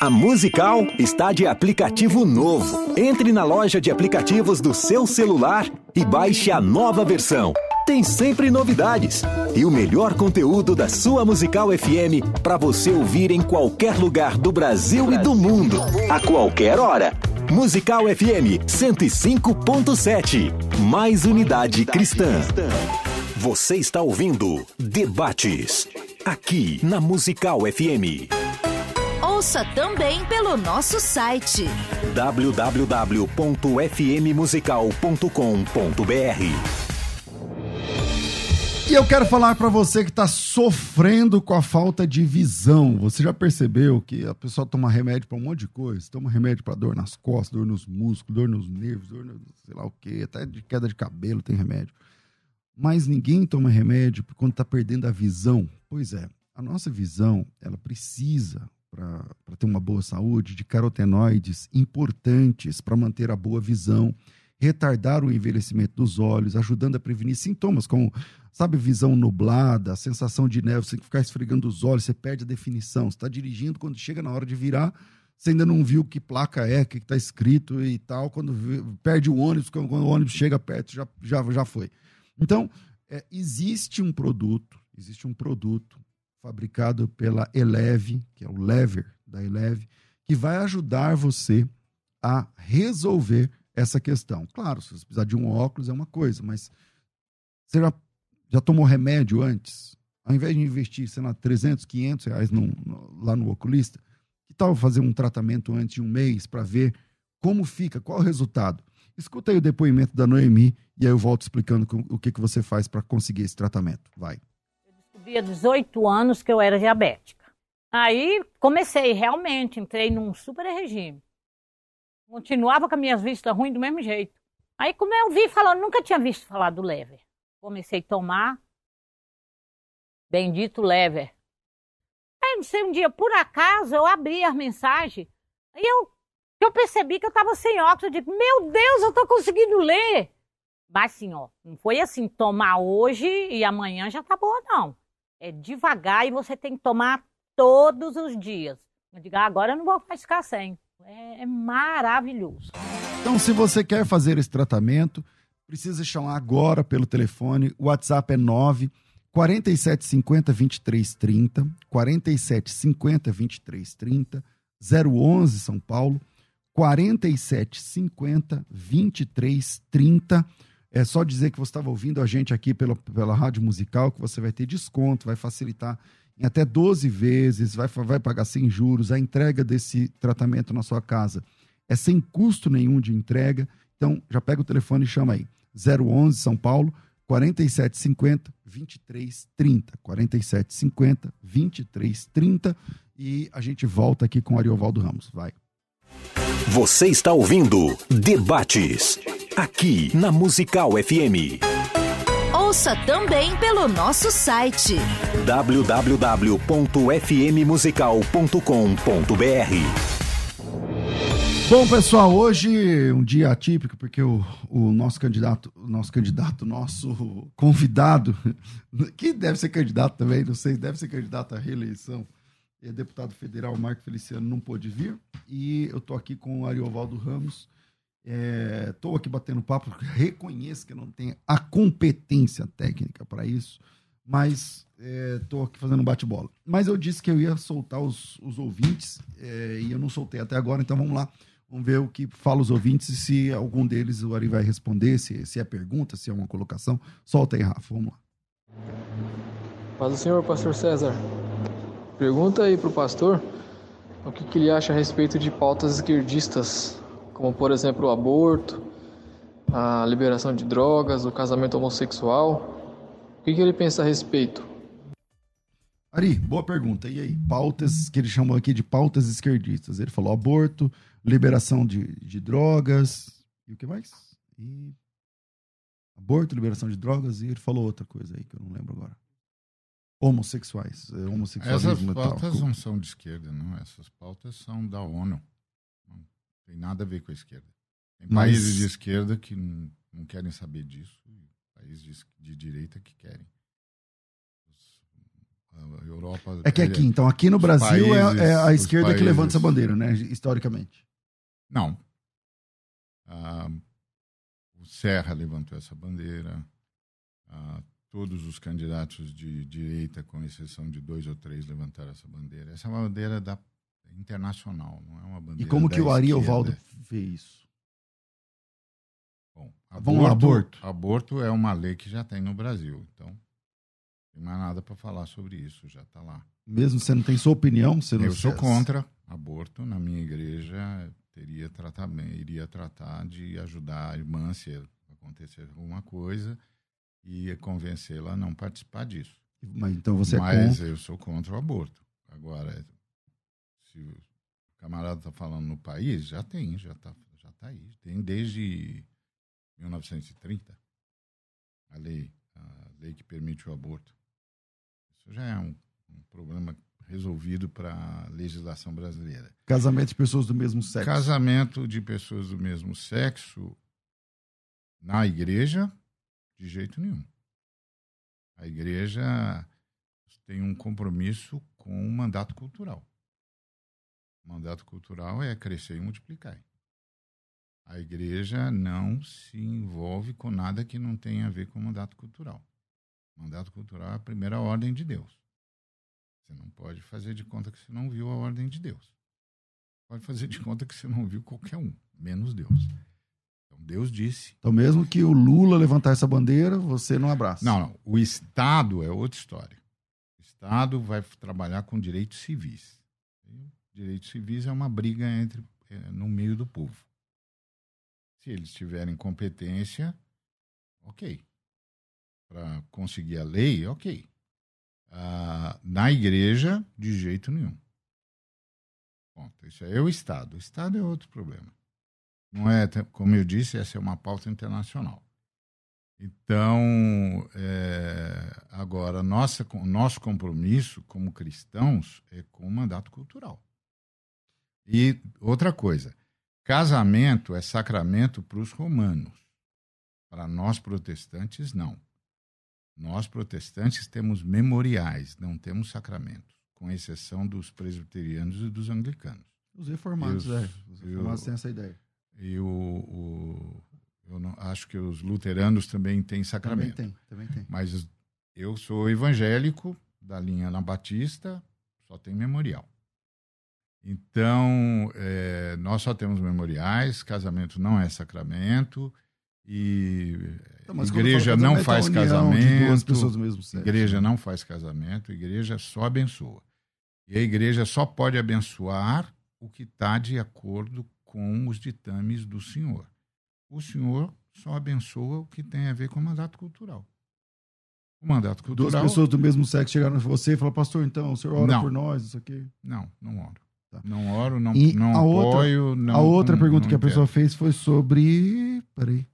A Musical está de aplicativo novo. Entre na loja de aplicativos do seu celular e baixe a nova versão. Tem sempre novidades e o melhor conteúdo da sua Musical FM para você ouvir em qualquer lugar do Brasil e do mundo, a qualquer hora. Musical FM 105.7. Mais unidade cristã. Você está ouvindo Debates aqui na Musical FM. Ouça também pelo nosso site www.fmmusical.com.br. E eu quero falar para você que está sofrendo com a falta de visão. Você já percebeu que a pessoa toma remédio para um monte de coisa? Toma remédio para dor nas costas, dor nos músculos, dor nos nervos, dor no sei lá o quê, até de queda de cabelo tem remédio. Mas ninguém toma remédio quando está perdendo a visão. Pois é, a nossa visão, ela precisa, para ter uma boa saúde, de carotenoides importantes para manter a boa visão retardar o envelhecimento dos olhos, ajudando a prevenir sintomas como, sabe, visão nublada, a sensação de neve, você tem que ficar esfregando os olhos, você perde a definição. Você está dirigindo, quando chega na hora de virar, você ainda não viu que placa é, o que está escrito e tal. Quando perde o ônibus, quando, o ônibus chega perto, já, já, já foi. Então, é, existe um produto, existe um produto fabricado pela Eleve, que é o lever da Eleve, que vai ajudar você a resolver essa questão. Claro, se você precisar de um óculos é uma coisa, mas você já, já tomou remédio antes? Ao invés de investir, sei lá, 300, 500 reais no, no, lá no oculista, que tal fazer um tratamento antes de um mês para ver como fica, qual o resultado? Escuta aí o depoimento da Noemi e aí eu volto explicando o que, que você faz para conseguir esse tratamento. Vai. Eu descobri há 18 anos que eu era diabética. Aí comecei, realmente, entrei num super regime. Continuava com as minhas vistas ruins do mesmo jeito. Aí, como eu vi falando, nunca tinha visto falar do lever. Comecei a tomar. Bendito lever. Aí, não sei, um dia, por acaso, eu abri as mensagens. Aí eu, eu percebi que eu estava sem óculos. Eu digo, meu Deus, eu estou conseguindo ler. Mas assim, ó, não foi assim, tomar hoje e amanhã já tá boa, não. É devagar e você tem que tomar todos os dias. Eu digo, ah, agora eu não vou ficar sem. É, é maravilhoso. Então, se você quer fazer esse tratamento, precisa chamar agora pelo telefone. O WhatsApp é 9 4750 2330, 4750 2330, 011 São Paulo, 4750 2330. É só dizer que você estava ouvindo a gente aqui pela, pela rádio musical, que você vai ter desconto, vai facilitar em até 12 vezes, vai, vai pagar sem juros, a entrega desse tratamento na sua casa é sem custo nenhum de entrega. Então, já pega o telefone e chama aí. 011 São Paulo, 4750 2330. 4750 2330. E a gente volta aqui com o Ariovaldo Ramos. Vai. Você está ouvindo Debates, aqui na Musical FM. Ouça também pelo nosso site www.fmmusical.com.br. Bom, pessoal, hoje um dia atípico porque o, o nosso candidato, o nosso candidato, nosso convidado, que deve ser candidato também, não sei, deve ser candidato à reeleição, é deputado federal Marco Feliciano, não pôde vir. E eu estou aqui com o Ariovaldo Ramos, Estou é, aqui batendo papo, reconheço que não tenho a competência técnica para isso, mas estou é, aqui fazendo um bate-bola. Mas eu disse que eu ia soltar os, os ouvintes é, e eu não soltei até agora, então vamos lá. Vamos ver o que fala os ouvintes e se algum deles o Ari vai responder, se, se é pergunta, se é uma colocação. Solta aí, Rafa, vamos lá. Paz do Senhor, pastor César. Pergunta aí para o pastor o que, que ele acha a respeito de pautas esquerdistas como por exemplo o aborto, a liberação de drogas, o casamento homossexual. O que, que ele pensa a respeito? Ari, boa pergunta. E aí? Pautas que ele chamou aqui de pautas esquerdistas. Ele falou aborto, liberação de, de drogas e o que mais? E... Aborto, liberação de drogas e ele falou outra coisa aí que eu não lembro agora. Homossexuais, é, homossexualismo Essas pautas não são de esquerda, não. Essas pautas são da ONU. Tem nada a ver com a esquerda. Tem Mas... países de esquerda que não, não querem saber disso, e países de, de direita que querem. A Europa. É que aqui, é, então, aqui no Brasil países, é, é, a esquerda países... que levanta essa bandeira, né? Historicamente. Não. Ah, o Serra levantou essa bandeira. Ah, todos os candidatos de direita, com exceção de dois ou três, levantaram essa bandeira. Essa é uma bandeira da internacional, não é uma bandeira. E como que o Ari Ovaldo vê isso? Bom, aborto, Vamos aborto. Aborto é uma lei que já tem no Brasil, então não tem mais nada para falar sobre isso, já está lá. Mesmo você não tem sua opinião, você não Eu sou contra, aborto, na minha igreja, teria tratamento, iria tratar de ajudar a irmã se acontecer alguma coisa e convencê-la a não participar disso. Mas então você Mas é contra. eu sou contra o aborto. Agora, se o camarada está falando no país, já tem, já está já tá aí. Tem desde 1930 a lei, a lei que permite o aborto. Isso já é um, um problema resolvido para a legislação brasileira. Casamento de pessoas do mesmo sexo. Casamento de pessoas do mesmo sexo na igreja, de jeito nenhum. A igreja tem um compromisso com o mandato cultural. O mandato cultural é crescer e multiplicar. A igreja não se envolve com nada que não tenha a ver com o mandato cultural. O mandato cultural é a primeira ordem de Deus. Você não pode fazer de conta que você não viu a ordem de Deus. Pode fazer de conta que você não viu qualquer um, menos Deus. Então Deus disse. Então, mesmo que o Lula levantar essa bandeira, você não abraça. Não, não. O Estado é outra história. O Estado vai trabalhar com direitos civis. Direitos civis é uma briga entre é, no meio do povo. Se eles tiverem competência, ok. Para conseguir a lei, ok. Ah, na igreja, de jeito nenhum. Ponto. Isso é o Estado. O Estado é outro problema. Não é, como eu disse, essa é uma pauta internacional. Então, é, agora, nossa, nosso compromisso como cristãos é com o mandato cultural. E outra coisa, casamento é sacramento para os romanos. Para nós protestantes, não. Nós protestantes temos memoriais, não temos sacramentos, com exceção dos presbiterianos e dos anglicanos. Os reformados, Eu- é. Os reformados eu- têm essa ideia. E o, o- eu não, acho que os luteranos também têm Também sacramento. tem, também tem. Mas eu sou evangélico, da linha Ana Batista, só tem memorial. Então, é, nós só temos memoriais, casamento não é sacramento, e Então, igreja não faz é a duas casamento, igreja não faz casamento, igreja só abençoa. E a igreja só pode abençoar o que está de acordo com os ditames do Senhor. O Senhor só abençoa o que tem a ver com o mandato cultural. O mandato Duas cultural. pessoas do mesmo sexo chegaram em você e falaram, pastor, então, o senhor ora Não. por nós, isso aqui. Não, não oro. Tá. Não oro, não, E não a outra- apoio. não, a outra não- pergunta que a pessoa fez foi sobre. Peraí.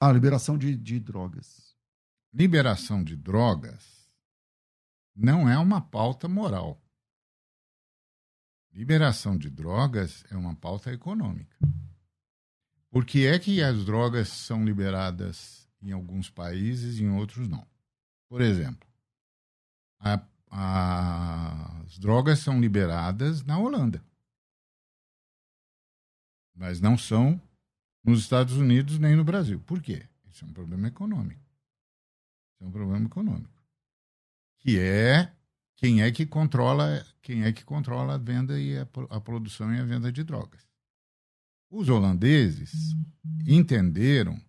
Ah, liberação de, de drogas. liberação de drogas não é uma pauta moral. Liberação de drogas é uma pauta econômica. Por que é que as drogas são liberadas em alguns países e em outros não? Por exemplo, a- a- as drogas são liberadas na Holanda, mas não são nos Estados Unidos nem no Brasil. Por quê? Isso é um problema econômico. Isso é um problema econômico. Que é quem é que controla, quem é que controla a venda e a, a produção e a venda de drogas. Os holandeses entenderam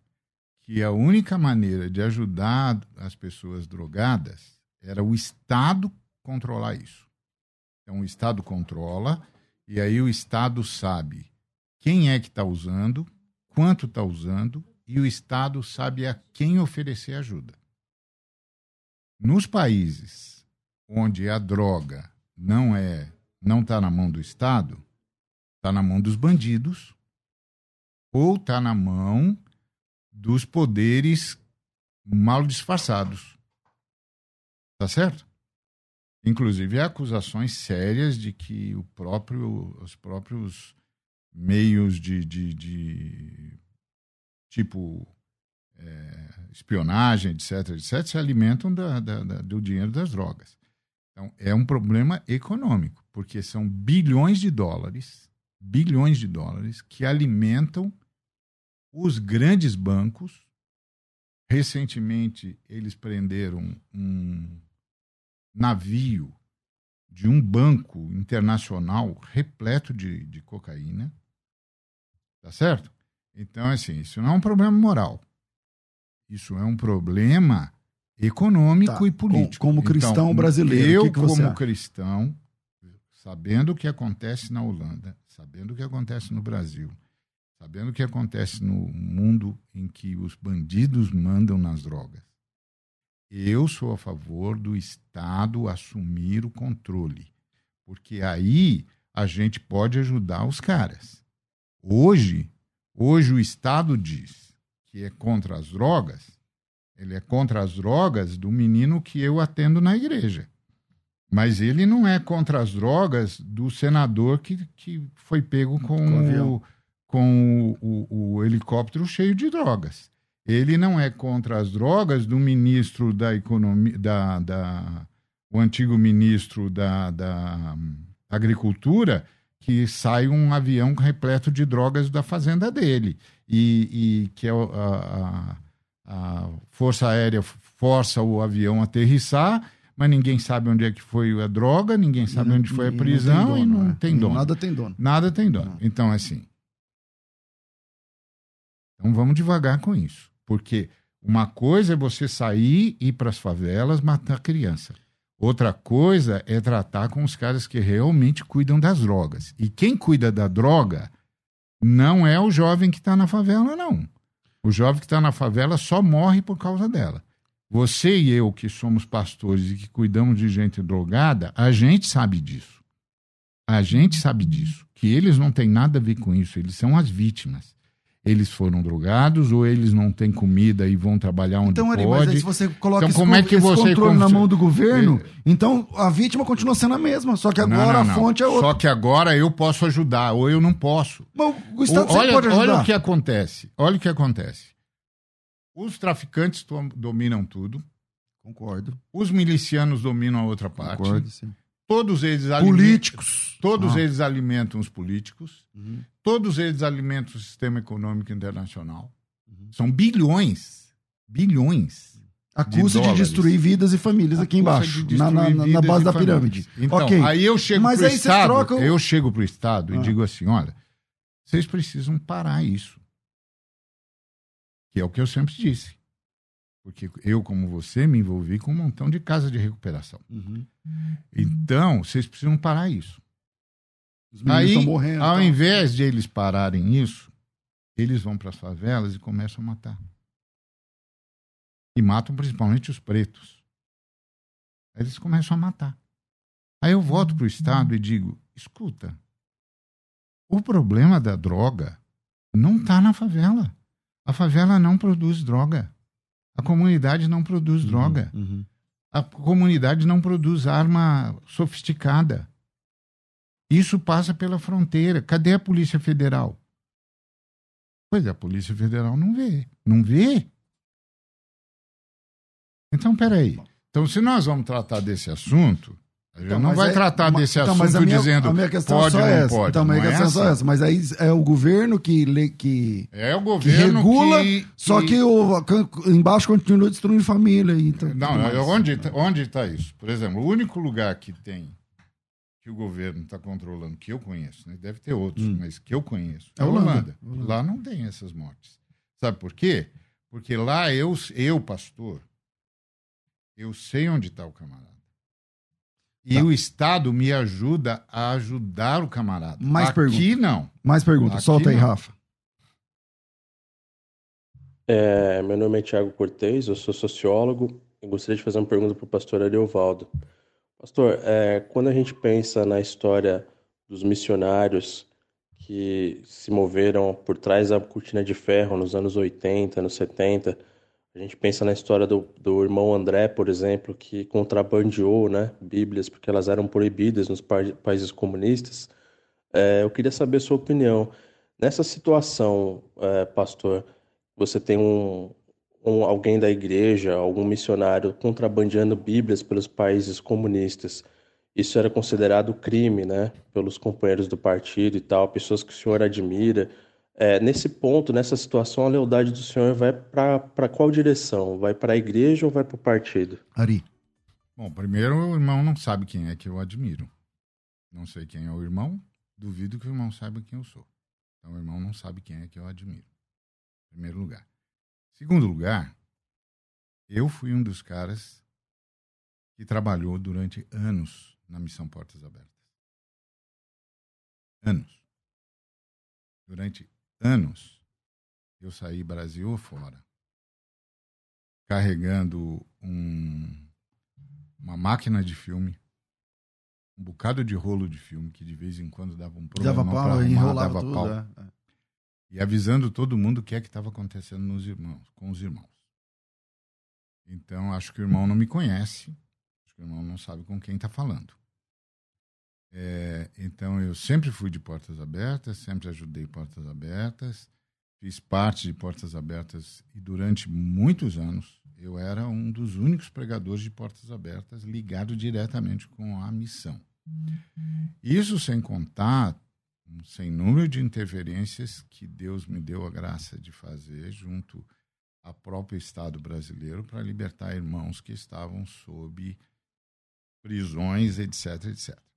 que a única maneira de ajudar as pessoas drogadas era o Estado controlar isso. Então o Estado controla e aí o Estado sabe quem é que está usando, quanto está usando e o Estado sabe a quem oferecer ajuda. Nos países onde a droga não é, não está na mão do Estado, está na mão dos bandidos ou está na mão dos poderes mal disfarçados. Tá certo? Inclusive há acusações sérias de que o próprio, os próprios meios de, de, de tipo é, espionagem, etc., etc., se alimentam da, da, da, do dinheiro das drogas. Então, é um problema econômico, porque são bilhões de dólares, bilhões de dólares, que alimentam os grandes bancos. Recentemente, eles prenderam um navio de um banco internacional repleto de, de cocaína. Tá certo? Então, assim, isso não é um problema moral. Isso é um problema econômico Tá. e político. Com- como cristão Então, brasileiro, Eu, que que como acha? cristão, sabendo o que acontece na Holanda, sabendo o que acontece no Brasil, sabendo o que acontece no mundo em que os bandidos mandam nas drogas, eu sou a favor do Estado assumir o controle, porque aí a gente pode ajudar os caras. Hoje, hoje o Estado diz que é contra as drogas, ele é contra as drogas do menino que eu atendo na igreja. Mas ele não é contra as drogas do senador que, que foi pego com, Com o, com o, o- o helicóptero cheio de drogas. Ele não é contra as drogas do ministro da economia, da, da, o antigo ministro da, da agricultura, que sai um avião repleto de drogas da fazenda dele. E, e que é a, a, a Força Aérea força o avião a aterrissar, mas ninguém sabe onde é que foi a droga, ninguém sabe onde foi a E não prisão tem e dono, não né? tem dono. Nada tem dono. Nada tem dono. Não. Então, assim. Então vamos devagar com isso. Porque uma coisa é você sair e ir para as favelas matar criança. Outra coisa é tratar com os caras que realmente cuidam das drogas. E quem cuida da droga não é o jovem que está na favela, não. O jovem que está na favela só morre por causa dela. Você e eu, que somos pastores e que cuidamos de gente drogada, a gente sabe disso. A gente sabe disso. Que eles não têm nada a ver com isso. Eles são as vítimas. Eles foram drogados ou eles não têm comida e vão trabalhar onde Então, pode. mas aí se você coloca Então, esse, como é que você controle na cons- mão do governo, Eh, então a vítima continua sendo a mesma, só que Não, agora não, não. a fonte é outra. Só que agora eu posso ajudar ou eu não posso. Mas o Estado O- olha, pode ajudar. olha o que acontece. Olha o que acontece. Os traficantes dominam tudo. Concordo. Os milicianos dominam a outra parte. Concordo, sim. Todos eles alimentam, Políticos. todos Ah. eles alimentam os políticos. Uhum. Todos eles alimentam o sistema econômico internacional. Uhum. São bilhões, bilhões. A De custa de, destruir vidas e famílias aqui embaixo, na, na- na base da pirâmide. Então, ok. aí eu chego aí vocês Estado, trocam- eu chego pro Estado Ah. e digo assim, olha, vocês precisam parar isso. Que é o que eu sempre disse. Porque eu, como você, me envolvi com um montão de casa de recuperação. Uhum. Então, vocês precisam parar isso. Os Aí, estão morrendo. ao invés de eles pararem isso, eles vão para as favelas e começam a matar. E matam principalmente os pretos. Aí Eles começam a matar. Aí eu volto para o Estado e digo: escuta, o problema da droga não está na favela. A favela não produz droga. A comunidade não produz droga. Uhum. A comunidade não produz arma sofisticada. Isso passa pela fronteira. Cadê a Polícia Federal? Pois é, a Polícia Federal não vê. Não vê? Então, peraí. Então, se nós vamos tratar desse assunto, Então, não vai é- tratar desse então, assunto a minha, dizendo a minha questão pode é ou só não essa. pode. Então, a minha é questão é só assim. essa. Mas aí é o governo que, lê- que, É o que governo regula, que, só que o, embaixo continua destruindo família. Então, Não, mais. onde tá- onde está isso? Por exemplo, o único lugar que tem que o governo está controlando, que eu conheço, né? deve ter outros, Hum. mas que eu conheço, é É a Holanda. Holanda. Holanda. Lá não tem essas mortes. Sabe por quê? Porque lá eu, eu pastor, eu sei onde está o camarada. E Tá. o Estado me ajuda a ajudar o camarada. Mais Aqui não. Mais perguntas. Aqui Solta aí, não. Rafa. É, meu nome é Tiago Cortez, eu sou sociólogo e gostaria de fazer uma pergunta para o pastor Ariovaldo. Pastor, é, quando a gente pensa na história dos missionários que se moveram por trás da cortina de ferro nos anos 80, anos 70, a gente pensa na história do, do irmão André, por exemplo, que contrabandeou né, Bíblias porque elas eram proibidas nos pa- países comunistas. É, eu queria saber a sua opinião. Nessa situação, é, pastor, você tem um, um- alguém da igreja, algum missionário contrabandeando Bíblias pelos países comunistas. Isso era considerado crime, né? Pelos companheiros do partido e tal, pessoas que o senhor admira. É, nesse ponto, nessa situação, a lealdade do senhor vai para qual direção? Vai para a igreja ou vai para o partido? Ari. Bom, primeiro o irmão não sabe quem é que eu admiro. Não sei quem é o irmão, duvido que o irmão saiba quem eu sou. Então o irmão não sabe quem é que eu admiro. Primeiro lugar. Segundo lugar, eu fui um dos caras que trabalhou durante anos na Missão Portas Abertas. anos. Durante anos, eu saí Brasil fora, carregando um, uma máquina de filme, um bocado de rolo de filme, que de vez em quando dava um problema. Dava pau, arrumar, enrolava dava tudo. pau. é, é. E avisando todo mundo o que é que estava acontecendo nos irmãos, com os irmãos. Então, acho que o irmão não me conhece, acho que o irmão não sabe com quem está falando. É, então, eu sempre fui de portas abertas, sempre ajudei portas abertas, fiz parte de portas abertas e durante muitos anos eu era um dos únicos pregadores de portas abertas ligado diretamente com a missão. Isso sem contar um sem número de interferências que Deus me deu a graça de fazer junto ao próprio Estado brasileiro para libertar irmãos que estavam sob prisões, etc, etc.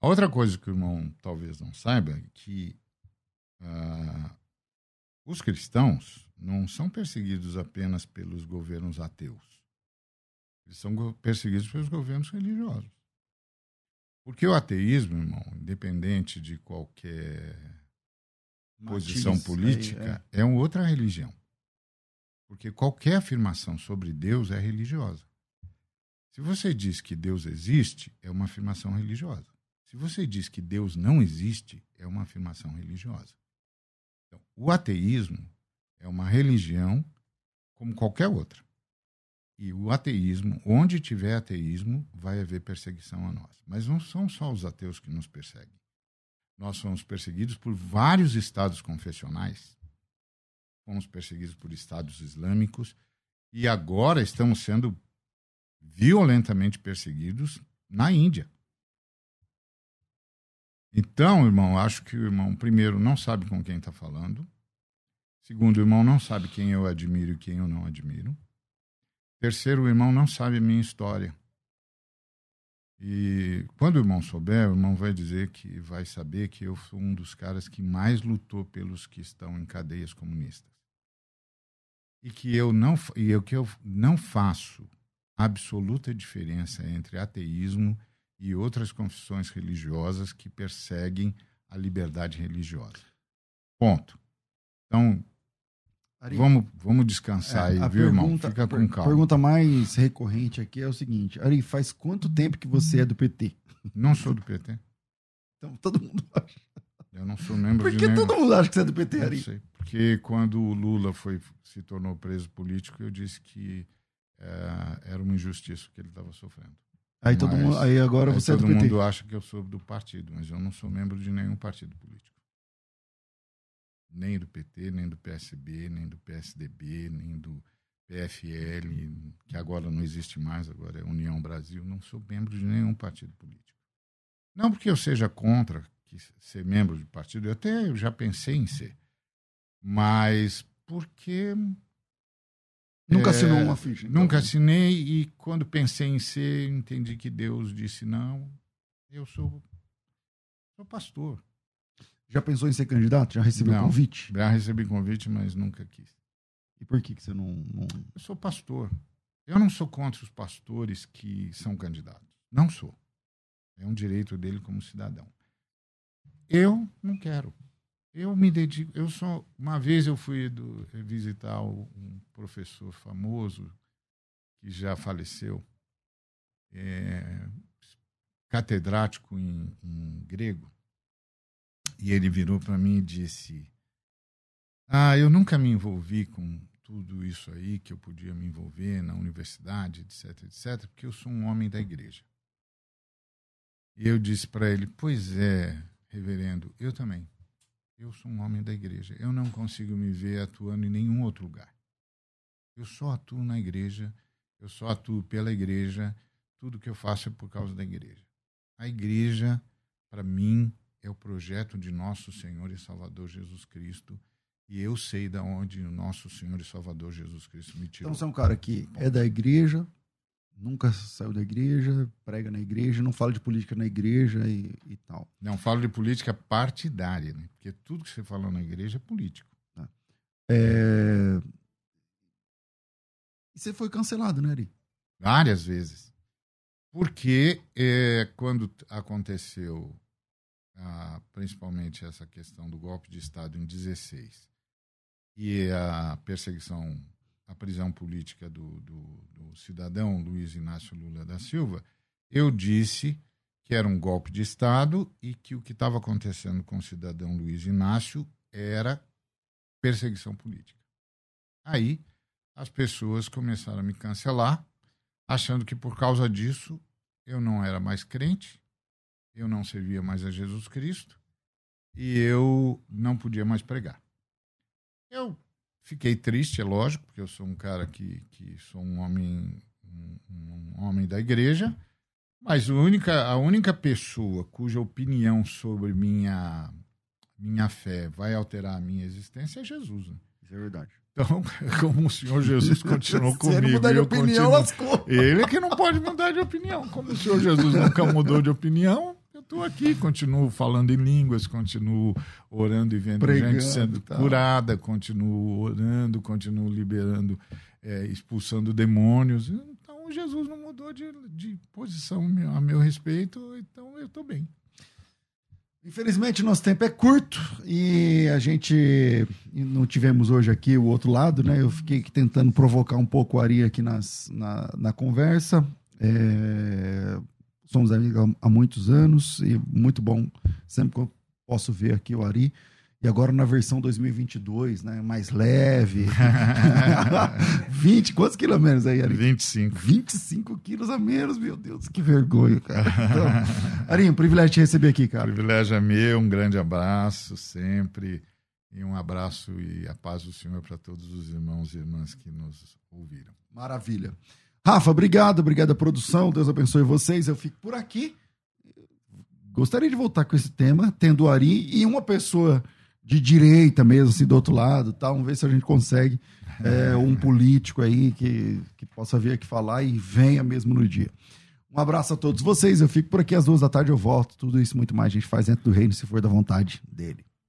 A outra coisa que o irmão talvez não saiba é que ah, os cristãos não são perseguidos apenas pelos governos ateus. Eles são perseguidos pelos governos religiosos. Porque o ateísmo, irmão, independente de qualquer posição Matiz, política, aí, é uma outra religião. Porque qualquer afirmação sobre Deus é religiosa. Se você diz que Deus existe, é uma afirmação religiosa. Se você diz que Deus não existe, é uma afirmação religiosa. Então, o ateísmo é uma religião como qualquer outra. E o ateísmo, onde tiver ateísmo, vai haver perseguição a nós. Mas não são só os ateus que nos perseguem. Nós somos perseguidos por vários estados confessionais. Fomos perseguidos por estados islâmicos. E agora estamos sendo violentamente perseguidos na Índia. Então, irmão, acho que o irmão, primeiro, não sabe com quem está falando. Segundo, o irmão não sabe quem eu admiro e quem eu não admiro. Terceiro, o irmão não sabe a minha história. E quando o irmão souber, o irmão vai dizer que vai saber que eu fui um dos caras que mais lutou pelos que estão em cadeias comunistas. E que eu não, e eu, que eu não faço absoluta diferença entre ateísmo e outras confissões religiosas que perseguem a liberdade religiosa. Ponto. Então, Ari, vamos, vamos descansar é, aí, viu, irmão? Fica a com per- calma. pergunta mais recorrente aqui é o seguinte: Ari, faz quanto tempo que você é do PT? Não sou do PT. Então todo mundo acha. Eu não sou membro Por que nenhum... todo mundo acha que você é do PT, Não Ari? sei. Porque quando o Lula foi, se tornou preso político, eu disse que eh, era uma injustiça que ele estava sofrendo. Aí, todo Mas- mundo, aí agora Aí você é do todo PT. mundo acha que eu sou do partido, mas eu não sou membro de nenhum partido político. Nem do PT, nem do PSB, nem do PSDB, nem do PFL, que agora não existe mais, agora é União Brasil. Não sou membro de nenhum partido político. Não porque eu seja contra ser membro de partido, eu até já pensei em ser, mas porque Nunca é, assinou uma ficha. então. Nunca assinei e quando pensei em ser, entendi que Deus disse não. Eu sou, sou pastor. Já pensou em ser candidato? Já recebeu Não. convite? Já recebi convite, mas nunca quis. E por que, que você não, não- Eu sou pastor. Eu não sou contra os pastores que são candidatos. Não sou. É um direito dele como cidadão. Eu não quero. Eu me dedico. Eu sou. Uma vez eu fui do- visitar um professor famoso que já faleceu, é, catedrático em, em grego, e ele virou para mim e disse: Ah, eu nunca me envolvi com tudo isso aí que eu podia me envolver na universidade, etc, etc, porque eu sou um homem da igreja. E eu disse para ele: Pois é, reverendo, eu também. Eu sou um homem da igreja. Eu não consigo me ver atuando em nenhum outro lugar. Eu só atuo na igreja, eu só atuo pela igreja, tudo que eu faço é por causa da igreja. A igreja, para mim, é o projeto de nosso Senhor e Salvador Jesus Cristo, e eu sei da onde o nosso Senhor e Salvador Jesus Cristo me tirou. Então você é um cara que é da igreja, nunca saiu da igreja, prega na igreja, não fala de política na igreja e, e tal. Não falo de política partidária, né? porque tudo que você fala na igreja é político. É... E você foi cancelado, né, Ari? Várias vezes. Porque é, quando aconteceu principalmente essa questão do golpe de Estado em 16 e a perseguição, a prisão política do, do, do cidadão Luiz Inácio Lula da Silva, eu disse que era um golpe de Estado e que o que estava acontecendo com o cidadão Luiz Inácio era perseguição política. Aí as pessoas começaram a me cancelar, achando que por causa disso eu não era mais crente, eu não servia mais a Jesus Cristo e eu não podia mais pregar. Eu fiquei triste, é lógico, porque eu sou um cara que, que sou um homem, um, um homem da igreja, mas a única, a única pessoa cuja opinião sobre minha, minha fé vai alterar a minha existência é Jesus. Né? Isso é verdade. Então, como o Senhor Jesus continuou Se ele comigo, mudar de eu opinião, continuo- lascou. Ele é que não pode mudar de opinião. Como o Senhor Jesus nunca mudou de opinião, estou aqui, continuo falando em línguas, continuo orando e vendo Pregando gente sendo tal. curada, continuo orando, continuo liberando, é, expulsando demônios. Então, Jesus não mudou de, de posição a meu respeito, então eu estou bem. Infelizmente, nosso tempo é curto e a gente não tivemos hoje aqui o outro lado, né? Eu fiquei tentando provocar um pouco o Ari aqui nas, na, na conversa. É, Somos amigos há- muitos anos e muito bom sempre que eu posso ver aqui o Ari. E agora na versão 2022, né? Mais leve. 20, quantos quilômetros aí, Ari? 25. 25 quilos a menos, meu Deus, que vergonha, cara. Então, Arinho, privilégio te receber aqui, cara. privilégio é meu, um grande abraço sempre. E um abraço e a paz do Senhor para todos os irmãos e irmãs que nos ouviram. Maravilha. Rafa, obrigado, obrigado à produção. Deus abençoe vocês. Eu fico por aqui. Gostaria de voltar com esse tema, tendo o Ari e uma pessoa de direita mesmo, assim, do outro lado, tá? Vamos ver se a gente consegue é, um político aí que, que possa vir aqui falar e venha mesmo no dia. Um abraço a todos vocês. Eu fico por aqui às duas da tarde, eu volto. Tudo isso muito mais a gente faz dentro do reino, se for da vontade dele.